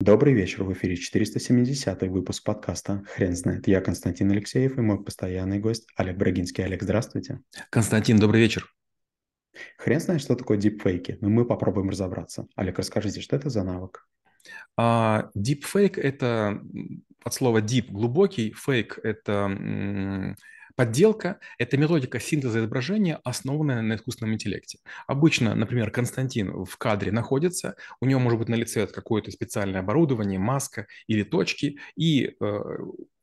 Добрый вечер, в эфире 470 выпуск подкаста «Хрен знает». Я Константин Алексеев и мой постоянный гость Олег Брагинский. Олег, здравствуйте. Константин, добрый вечер. Хрен знает, что такое дипфейки, но мы попробуем разобраться. Олег, расскажите, что это за навык? А, deepfake – это от слова deep – глубокий, fake – это Подделка – это методика синтеза изображения, основанная на искусственном интеллекте. Обычно, например, Константин в кадре находится, у него может быть на лице какое-то специальное оборудование, маска или точки, и э,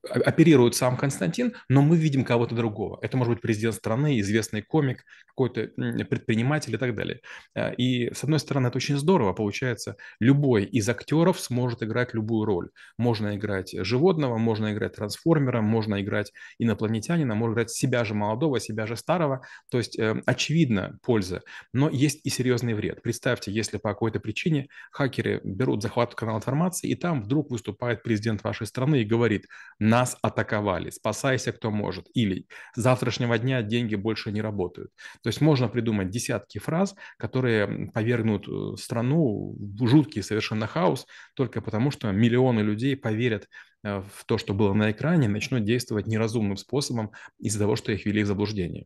оперирует сам Константин, но мы видим кого-то другого. Это может быть президент страны, известный комик, какой-то предприниматель и так далее. Э, и, с одной стороны, это очень здорово. Получается, любой из актеров сможет играть любую роль. Можно играть животного, можно играть трансформера, можно играть инопланетянина, можно играть себя же молодого, себя же старого. То есть, э, очевидно, польза. Но есть и серьезный вред. Представьте, если по какой-то причине хакеры берут захват канала информации, и там вдруг выступает президент вашей страны и говорит – нас атаковали, спасайся, кто может. Или с завтрашнего дня деньги больше не работают. То есть можно придумать десятки фраз, которые повергнут э, страну в жуткий совершенно хаос, только потому что миллионы людей поверят э, в то, что было на экране, начнут действовать неразумным способом из-за того, что их ввели в заблуждение.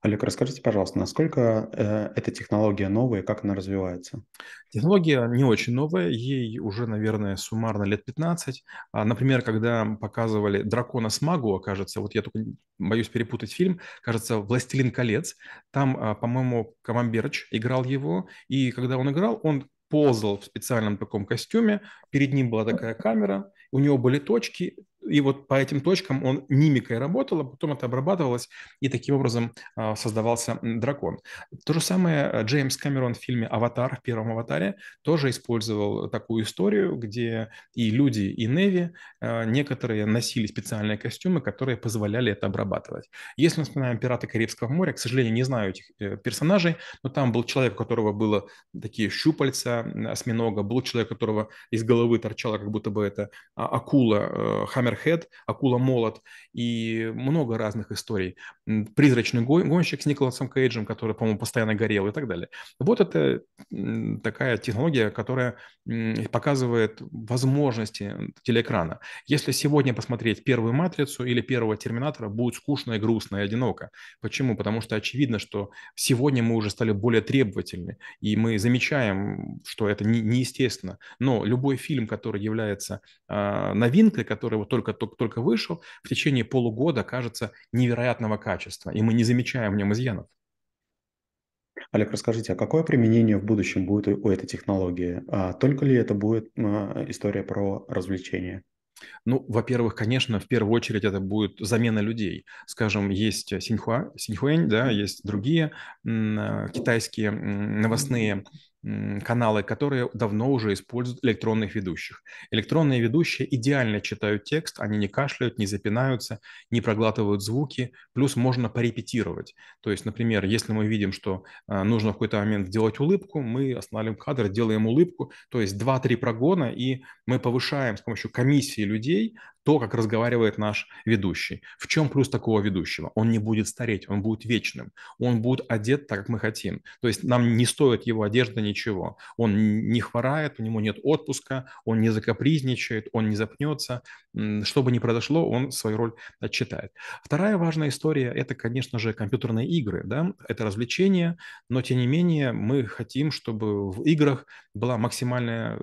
Олег, расскажите, пожалуйста, насколько э, эта технология новая как она развивается? Технология не очень новая, ей уже, наверное, суммарно лет 15. А, например, когда показывали «Дракона с Магуа», кажется, вот я только боюсь перепутать фильм, кажется, «Властелин колец», там, а, по-моему, Камамберч играл его, и когда он играл, он ползал в специальном таком костюме, перед ним была такая камера, у него были точки, и вот по этим точкам он мимикой работал, а потом это обрабатывалось, и таким образом а, создавался дракон. То же самое э, Джеймс Кэмерон в фильме «Аватар», в первом «Аватаре», тоже использовал такую историю, где и люди, и Неви а, некоторые носили специальные костюмы, которые позволяли это обрабатывать. Если мы вспоминаем «Пираты Карибского моря», к сожалению, не знаю этих э, персонажей, но там был человек, у которого было такие щупальца осьминога, был человек, у которого из головы торчала как будто бы это акула, хаммер Hammerhead, Акула Молот и много разных историй. Призрачный гонщик с Николасом Кейджем, который, по-моему, постоянно горел и так далее. Вот это такая технология, которая показывает возможности телеэкрана. Если сегодня посмотреть первую «Матрицу» или первого «Терминатора», будет скучно и грустно и одиноко. Почему? Потому что очевидно, что сегодня мы уже стали более требовательны, и мы замечаем, что это неестественно. Но любой фильм, который является э, новинкой, который вот только, только, только вышел, в течение полугода кажется невероятного качества, и мы не замечаем в нем изъянов. Олег, расскажите, а какое применение в будущем будет у этой технологии? А только ли это будет а, история про развлечение? Ну, во-первых, конечно, в первую очередь это будет замена людей. Скажем, есть Синьхуа, Синьхуэнь, да, есть другие м, китайские новостные каналы, которые давно уже используют электронных ведущих. Электронные ведущие идеально читают текст, они не кашляют, не запинаются, не проглатывают звуки, плюс можно порепетировать. То есть, например, если мы видим, что а, нужно в какой-то момент сделать улыбку, мы останавливаем кадр, делаем улыбку, то есть 2-3 прогона, и мы повышаем с помощью комиссии людей то, как разговаривает наш ведущий. В чем плюс такого ведущего? Он не будет стареть, он будет вечным, он будет одет так, как мы хотим. То есть нам не стоит его одежда ничего. Он не хворает, у него нет отпуска, он не закапризничает, он не запнется. Что бы ни произошло, он свою роль отчитает. Вторая важная история – это, конечно же, компьютерные игры. Да? Это развлечение, но, тем не менее, мы хотим, чтобы в играх была максимальная э,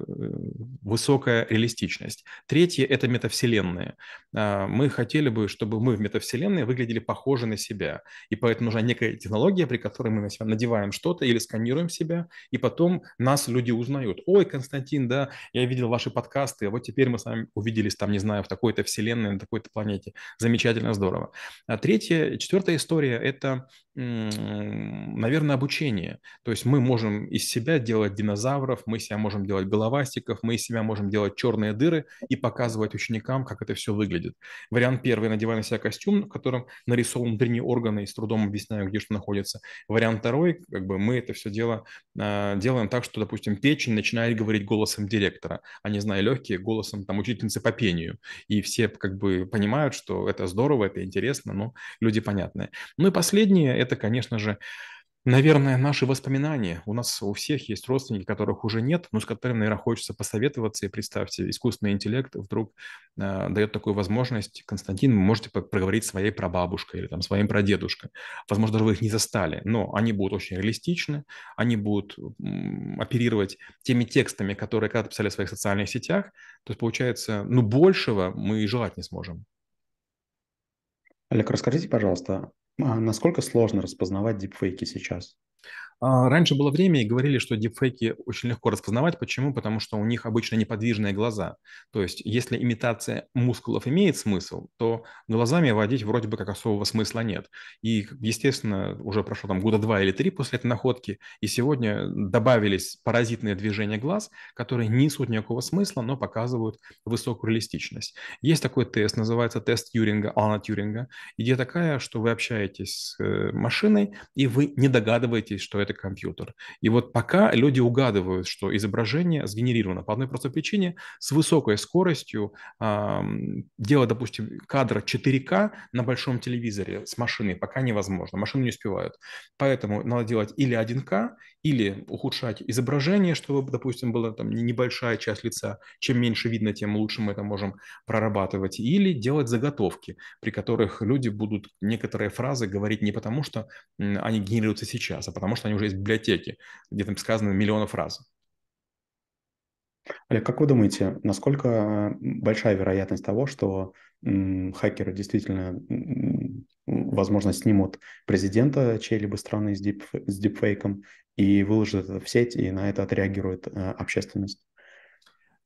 высокая реалистичность. Третье – это метавселенная метавселенные. А, мы хотели бы, чтобы мы в метавселенной выглядели похожи на себя. И поэтому нужна некая технология, при которой мы на себя надеваем что-то или сканируем себя, и потом нас люди узнают. Ой, Константин, да, я видел ваши подкасты, вот теперь мы с вами увиделись там, не знаю, в такой-то вселенной, на такой-то планете. Замечательно, здорово. А третья, четвертая история – это наверное, обучение. То есть мы можем из себя делать динозавров, мы себя можем делать головастиков, мы из себя можем делать черные дыры и показывать ученикам, как это все выглядит. Вариант первый – надеваю на себя костюм, в котором нарисован внутренние органы и с трудом объясняю, где что находится. Вариант второй – как бы мы это все дело э, делаем так, что, допустим, печень начинает говорить голосом директора, а не знаю, легкие голосом там учительницы по пению. И все как бы понимают, что это здорово, это интересно, но люди понятные. Ну и последнее – это, конечно же, Наверное, наши воспоминания. У нас у всех есть родственники, которых уже нет, но с которыми, наверное, хочется посоветоваться. И представьте, искусственный интеллект вдруг э, дает такую возможность. Константин, вы можете проговорить своей прабабушкой или там своим прадедушкой. Возможно, даже вы их не застали, но они будут очень реалистичны, они будут м, оперировать теми текстами, которые когда-то писали в своих социальных сетях. То есть, получается, ну, большего мы и желать не сможем. Олег, расскажите, пожалуйста, насколько сложно распознавать дипфейки сейчас? А, раньше было время и говорили, что дипфейки очень легко распознавать. Почему? Потому что у них обычно неподвижные глаза. То есть, если имитация мускулов имеет смысл, то глазами водить вроде бы как особого смысла нет. И, естественно, уже прошло там года два или три после этой находки, и сегодня добавились паразитные движения глаз, которые не несут никакого смысла, но показывают высокую реалистичность. Есть такой тест, называется тест Тьюринга, Алана Тьюринга. Идея такая, что вы общаетесь с э, машиной, и вы не догадываетесь, что это компьютер. И вот пока люди угадывают, что изображение сгенерировано по одной простой причине, с высокой скоростью э, делать, допустим, кадр 4К на большом телевизоре с машиной пока невозможно. Машины не успевают. Поэтому надо делать или 1К, или ухудшать изображение, чтобы, допустим, была там небольшая часть лица. Чем меньше видно, тем лучше мы это можем прорабатывать. Или делать заготовки, при которых люди будут некоторые фразы говорить не потому, что они генерируются сейчас, а потому что они уже есть в библиотеке, где там сказано миллионы фраз. Олег, как вы думаете, насколько большая вероятность того, что хакеры действительно, возможно, снимут президента чьей-либо страны с, дип, с дипфейком и выложат это в сеть, и на это отреагирует э, общественность?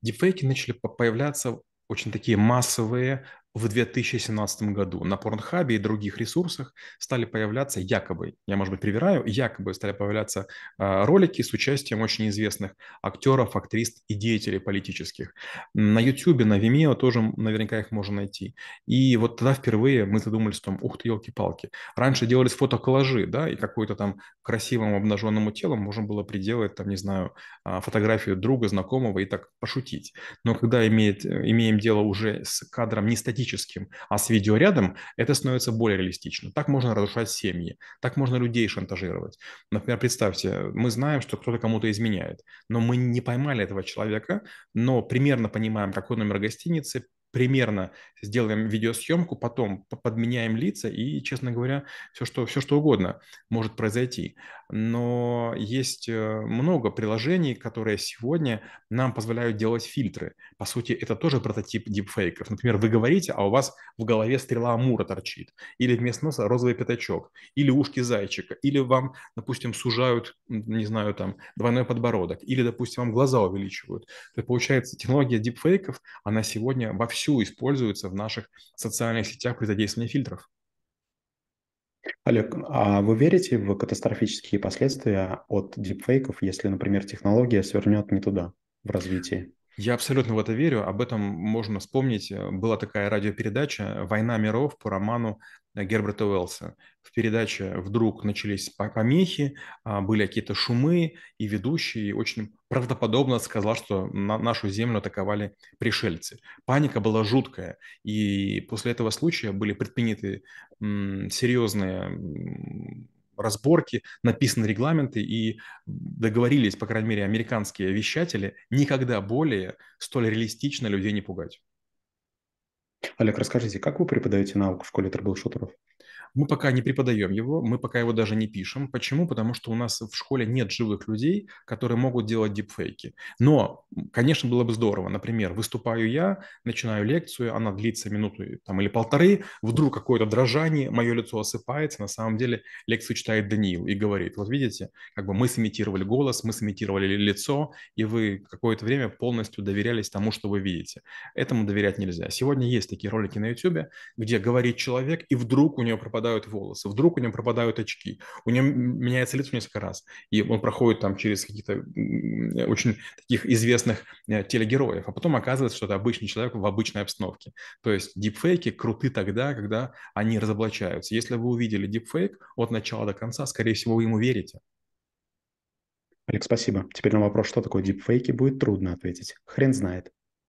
Дипфейки начали появляться очень такие массовые в 2017 году на Порнхабе и других ресурсах стали появляться якобы, я, может быть, привираю, якобы стали появляться э, ролики с участием очень известных актеров, актрис и деятелей политических. На YouTube, на Vimeo тоже наверняка их можно найти. И вот тогда впервые мы задумались, что, ух ты, елки-палки. Раньше делались фотоколлажи, да, и какой-то там красивому обнаженному телом можно было приделать, там, не знаю, а, фотографию друга, знакомого и так пошутить. Но когда имеет, имеем дело уже с кадром не статическим, а с видео рядом, это становится более реалистично. Так можно разрушать семьи, так можно людей шантажировать. Например, представьте, мы знаем, что кто-то кому-то изменяет, но мы не поймали этого человека, но примерно понимаем, какой номер гостиницы, примерно сделаем видеосъемку, потом подменяем лица и, честно говоря, все что, все что угодно может произойти. Но есть э, много приложений, которые сегодня нам позволяют делать фильтры. По сути, это тоже прототип дипфейков. Например, вы говорите, а у вас в голове стрела Амура торчит, или вместо носа розовый пятачок, или ушки зайчика, или вам, допустим, сужают, не знаю, там, двойной подбородок, или, допустим, вам глаза увеличивают. То есть, получается, технология дипфейков, она сегодня во всем вовсю используются в наших социальных сетях при задействовании фильтров. Олег, а вы верите в катастрофические последствия от дипфейков, если, например, технология свернет не туда в развитии? Я абсолютно в это верю. Об этом можно вспомнить. Была такая радиопередача «Война миров» по роману Герберта Уэллса. В передаче вдруг начались помехи, а, были какие-то шумы, и ведущий очень правдоподобно сказал, что на нашу землю атаковали пришельцы. Паника была жуткая, и после этого случая были предприняты серьезные разборки, написаны регламенты и договорились, по крайней мере, американские вещатели никогда более столь реалистично людей не пугать. Олег, расскажите, как вы преподаете науку в школе трэблшутеров? Мы пока не преподаем его, мы пока его даже не пишем. Почему? Потому что у нас в школе нет живых людей, которые могут делать дипфейки. Но, конечно, было бы здорово. Например, выступаю я, начинаю лекцию, она длится минуту там, или полторы, вдруг какое-то дрожание, мое лицо осыпается, на самом деле лекцию читает Даниил и говорит, вот видите, как бы мы сымитировали голос, мы сымитировали лицо, и вы какое-то время полностью доверялись тому, что вы видите. Этому доверять нельзя. Сегодня есть такие ролики на YouTube, где говорит человек, и вдруг у него пропадают волосы, вдруг у него пропадают очки, у него меняется лицо несколько раз, и он проходит там через каких-то очень таких известных э, телегероев, а потом оказывается, что это обычный человек в обычной обстановке. То есть дипфейки круты тогда, когда они разоблачаются. Если вы увидели дипфейк от начала до конца, скорее всего, вы ему верите. Олег, спасибо. Теперь на вопрос, что такое дипфейки, будет трудно ответить. Хрен знает.